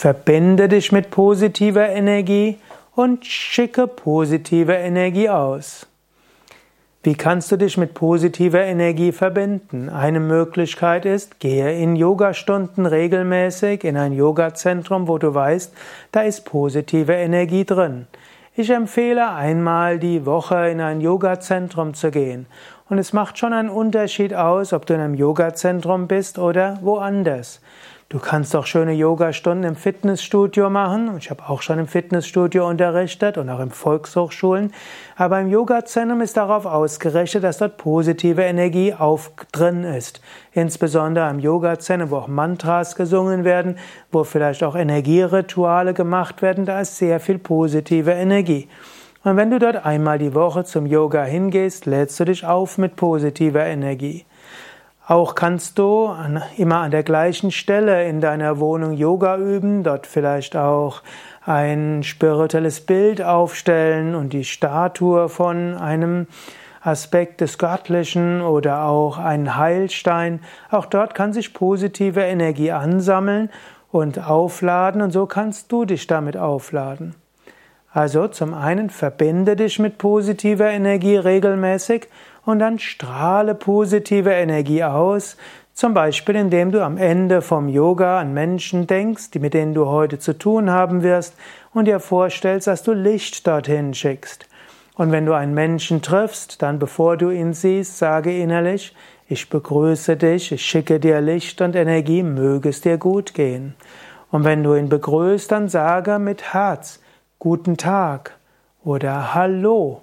Verbinde dich mit positiver Energie und schicke positive Energie aus. Wie kannst du dich mit positiver Energie verbinden? Eine Möglichkeit ist, gehe in Yogastunden regelmäßig in ein Yogazentrum, wo du weißt, da ist positive Energie drin. Ich empfehle einmal die Woche in ein Yogazentrum zu gehen. Und es macht schon einen Unterschied aus, ob du in einem Yogazentrum bist oder woanders. Du kannst auch schöne Yogastunden im Fitnessstudio machen. Ich habe auch schon im Fitnessstudio unterrichtet und auch in Volkshochschulen. Aber im Yogazentrum ist darauf ausgerichtet, dass dort positive Energie auf drin ist. Insbesondere im Yogazentrum, wo auch Mantras gesungen werden, wo vielleicht auch Energierituale gemacht werden, da ist sehr viel positive Energie. Und wenn du dort einmal die Woche zum Yoga hingehst, lädst du dich auf mit positiver Energie. Auch kannst du immer an der gleichen Stelle in deiner Wohnung Yoga üben, dort vielleicht auch ein spirituelles Bild aufstellen und die Statue von einem Aspekt des Göttlichen oder auch einen Heilstein. Auch dort kann sich positive Energie ansammeln und aufladen und so kannst du dich damit aufladen. Also zum einen verbinde dich mit positiver Energie regelmäßig und dann strahle positive Energie aus, zum Beispiel indem du am Ende vom Yoga an Menschen denkst, die mit denen du heute zu tun haben wirst und dir vorstellst, dass du Licht dorthin schickst. Und wenn du einen Menschen triffst, dann bevor du ihn siehst, sage innerlich, ich begrüße dich, ich schicke dir Licht und Energie, möge es dir gut gehen. Und wenn du ihn begrüßt, dann sage mit Herz, guten Tag oder Hallo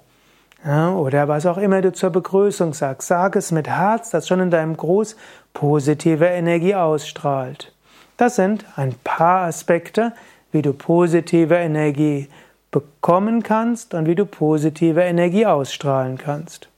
ja, oder was auch immer du zur Begrüßung sagst, sag es mit Herz, das schon in deinem Gruß positive Energie ausstrahlt. Das sind ein paar Aspekte, wie du positive Energie bekommen kannst und wie du positive Energie ausstrahlen kannst.